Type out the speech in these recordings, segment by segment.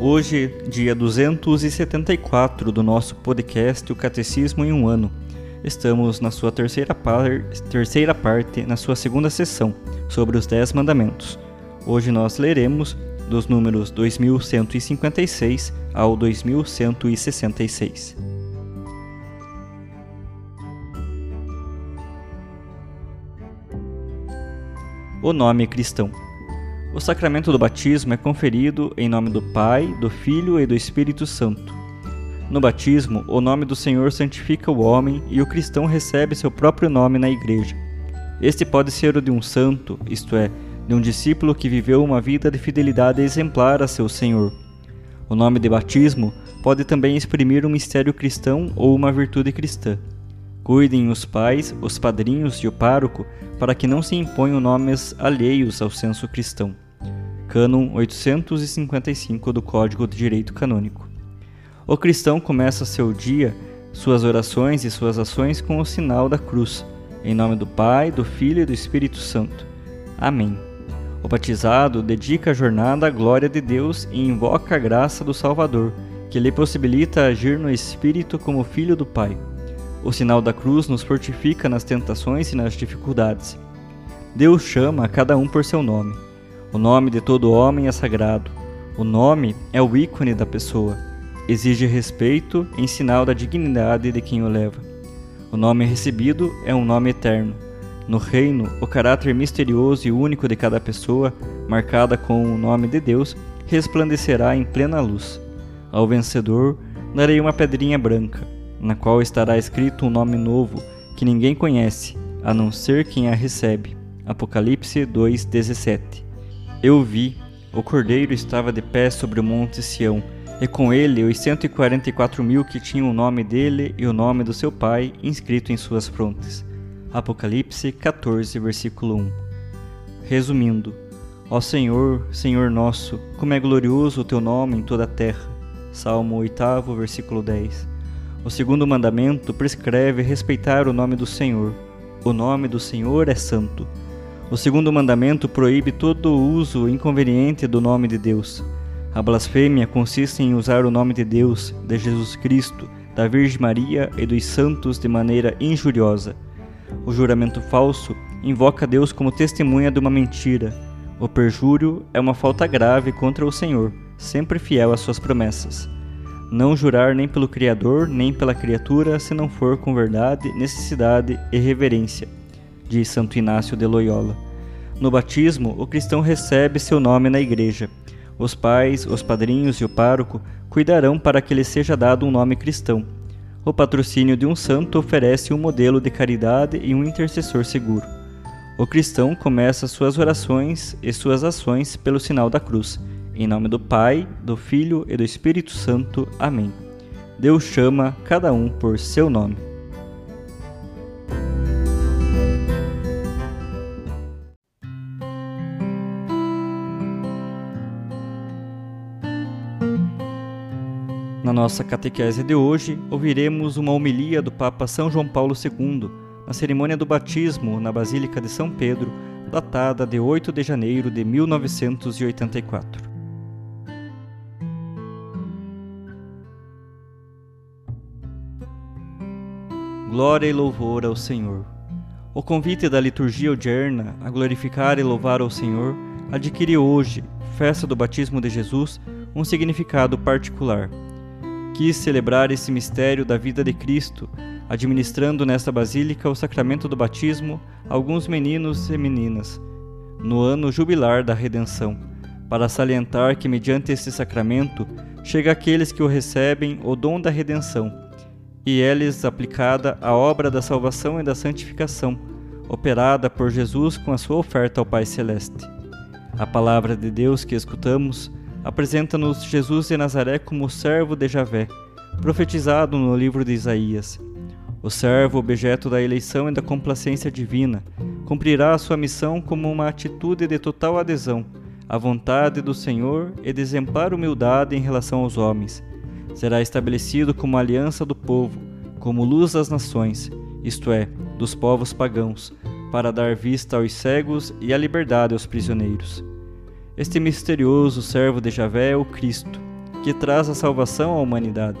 Hoje, dia 274 do nosso podcast O Catecismo em um Ano. Estamos na sua terceira, par terceira parte, na sua segunda sessão, sobre os Dez Mandamentos. Hoje nós leremos dos números 2156 ao 2166. O nome cristão. O sacramento do batismo é conferido em nome do Pai, do Filho e do Espírito Santo. No batismo, o nome do Senhor santifica o homem e o cristão recebe seu próprio nome na igreja. Este pode ser o de um santo, isto é, de um discípulo que viveu uma vida de fidelidade exemplar a seu Senhor. O nome de batismo pode também exprimir um mistério cristão ou uma virtude cristã. Cuidem os pais, os padrinhos e o pároco para que não se imponham nomes alheios ao senso cristão. Cânon 855 do Código de Direito Canônico. O cristão começa seu dia, suas orações e suas ações com o sinal da cruz, em nome do Pai, do Filho e do Espírito Santo. Amém. O batizado dedica a jornada à glória de Deus e invoca a graça do Salvador, que lhe possibilita agir no Espírito como filho do Pai. O sinal da cruz nos fortifica nas tentações e nas dificuldades. Deus chama a cada um por seu nome. O nome de todo homem é sagrado. O nome é o ícone da pessoa. Exige respeito em sinal da dignidade de quem o leva. O nome recebido é um nome eterno no reino, o caráter misterioso e único de cada pessoa, marcada com o nome de Deus, resplandecerá em plena luz. Ao vencedor, darei uma pedrinha branca, na qual estará escrito um nome novo que ninguém conhece, a não ser quem a recebe. Apocalipse 2:17. Eu vi, o cordeiro estava de pé sobre o monte Sião, e com ele os 144 mil que tinham o nome dele e o nome do seu pai inscrito em suas frontes. Apocalipse 14, versículo 1. Resumindo, ó Senhor, Senhor nosso, como é glorioso o teu nome em toda a terra. Salmo 8, versículo 10. O segundo mandamento prescreve respeitar o nome do Senhor. O nome do Senhor é santo. O segundo mandamento proíbe todo uso inconveniente do nome de Deus. A blasfêmia consiste em usar o nome de Deus, de Jesus Cristo, da Virgem Maria e dos santos de maneira injuriosa o juramento falso invoca Deus como testemunha de uma mentira. O perjúrio é uma falta grave contra o Senhor, sempre fiel às suas promessas. Não jurar nem pelo Criador, nem pela criatura, se não for com verdade, necessidade e reverência, diz Santo Inácio de Loyola. No batismo, o cristão recebe seu nome na igreja. Os pais, os padrinhos e o pároco cuidarão para que lhe seja dado um nome cristão o patrocínio de um santo oferece um modelo de caridade e um intercessor seguro. O cristão começa suas orações e suas ações pelo sinal da cruz. Em nome do Pai, do Filho e do Espírito Santo. Amém. Deus chama cada um por seu nome. Na nossa catequese de hoje, ouviremos uma homilia do Papa São João Paulo II, na cerimônia do batismo na Basílica de São Pedro, datada de 8 de janeiro de 1984. Glória e louvor ao Senhor. O convite da liturgia odierna a glorificar e louvar ao Senhor adquire hoje, festa do batismo de Jesus, um significado particular quis celebrar esse mistério da vida de Cristo, administrando nesta basílica o sacramento do batismo a alguns meninos e meninas, no ano jubilar da redenção, para salientar que mediante este sacramento chega àqueles que o recebem o dom da redenção, e é-lhes aplicada a obra da salvação e da santificação, operada por Jesus com a sua oferta ao Pai Celeste. A palavra de Deus que escutamos apresenta-nos Jesus de Nazaré como servo de Javé, profetizado no livro de Isaías. O servo, objeto da eleição e da complacência divina, cumprirá a sua missão como uma atitude de total adesão à vontade do Senhor e de exemplar humildade em relação aos homens. Será estabelecido como aliança do povo, como luz das nações, isto é, dos povos pagãos, para dar vista aos cegos e a liberdade aos prisioneiros. Este misterioso servo de Javé é o Cristo, que traz a salvação à humanidade.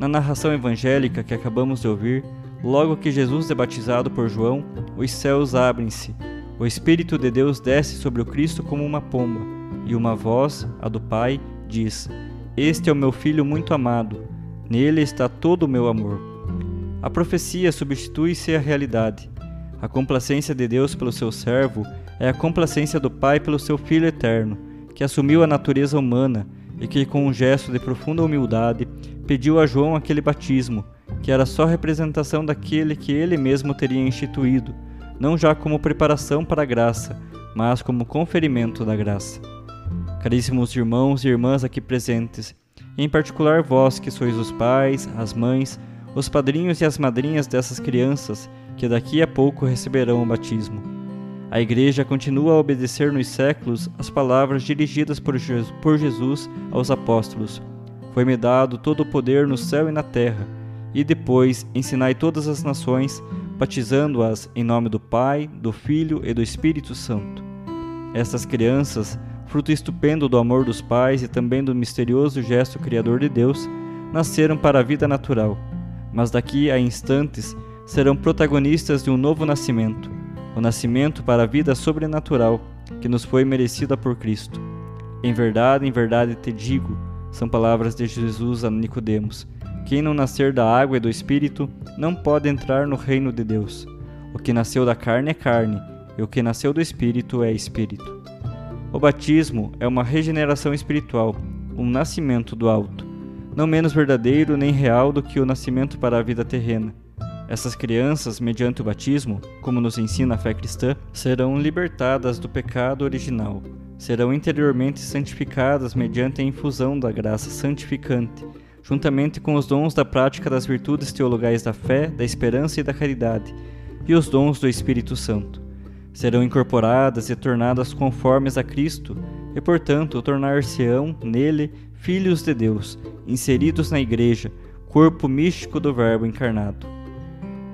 Na narração evangélica que acabamos de ouvir, logo que Jesus é batizado por João, os céus abrem-se, o Espírito de Deus desce sobre o Cristo como uma pomba, e uma voz, a do Pai, diz: Este é o meu filho muito amado, nele está todo o meu amor. A profecia substitui-se à realidade. A complacência de Deus pelo seu servo é a complacência do Pai pelo seu Filho eterno, que assumiu a natureza humana e que, com um gesto de profunda humildade, pediu a João aquele batismo, que era só representação daquele que ele mesmo teria instituído, não já como preparação para a graça, mas como conferimento da graça. Caríssimos irmãos e irmãs aqui presentes, em particular vós que sois os pais, as mães, os padrinhos e as madrinhas dessas crianças que daqui a pouco receberão o batismo. A Igreja continua a obedecer nos séculos as palavras dirigidas por Jesus aos apóstolos. Foi-me dado todo o poder no céu e na terra, e depois ensinai todas as nações, batizando-as em nome do Pai, do Filho e do Espírito Santo. Estas crianças, fruto estupendo do amor dos pais e também do misterioso gesto criador de Deus, nasceram para a vida natural, mas daqui a instantes serão protagonistas de um novo nascimento, o nascimento para a vida sobrenatural que nos foi merecida por Cristo. Em verdade, em verdade te digo, são palavras de Jesus a Nicodemos, quem não nascer da água e do espírito não pode entrar no reino de Deus. O que nasceu da carne é carne, e o que nasceu do espírito é espírito. O batismo é uma regeneração espiritual, um nascimento do alto, não menos verdadeiro nem real do que o nascimento para a vida terrena. Essas crianças, mediante o batismo, como nos ensina a fé cristã, serão libertadas do pecado original, serão interiormente santificadas mediante a infusão da graça santificante, juntamente com os dons da prática das virtudes teologais da fé, da esperança e da caridade, e os dons do Espírito Santo. Serão incorporadas e tornadas conformes a Cristo, e portanto tornar-se-ão nele filhos de Deus, inseridos na Igreja, corpo místico do Verbo encarnado.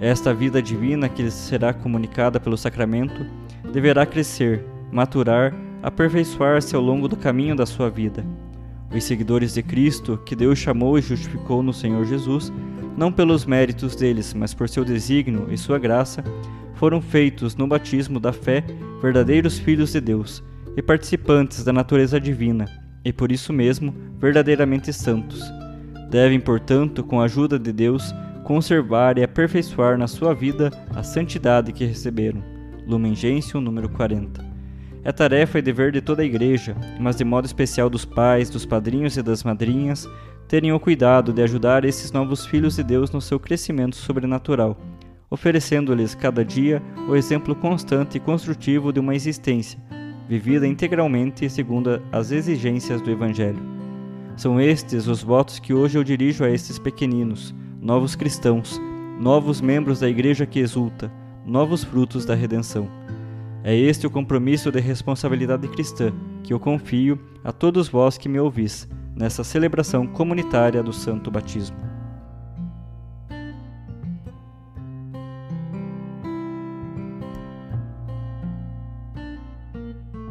Esta vida divina que lhes será comunicada pelo sacramento deverá crescer, maturar, aperfeiçoar-se ao longo do caminho da sua vida. Os seguidores de Cristo, que Deus chamou e justificou no Senhor Jesus, não pelos méritos deles, mas por seu desígnio e sua graça, foram feitos no batismo da fé verdadeiros filhos de Deus e participantes da natureza divina, e por isso mesmo verdadeiramente santos. Devem, portanto, com a ajuda de Deus, conservar e aperfeiçoar na sua vida a santidade que receberam. Lumen Gentium, número 40. É tarefa e dever de toda a Igreja, mas de modo especial dos pais, dos padrinhos e das madrinhas, terem o cuidado de ajudar esses novos filhos de Deus no seu crescimento sobrenatural, oferecendo-lhes cada dia o exemplo constante e construtivo de uma existência, vivida integralmente segundo as exigências do Evangelho. São estes os votos que hoje eu dirijo a estes pequeninos, novos cristãos, novos membros da igreja que exulta, novos frutos da redenção. É este o compromisso de responsabilidade cristã que eu confio a todos vós que me ouvis nessa celebração comunitária do Santo Batismo.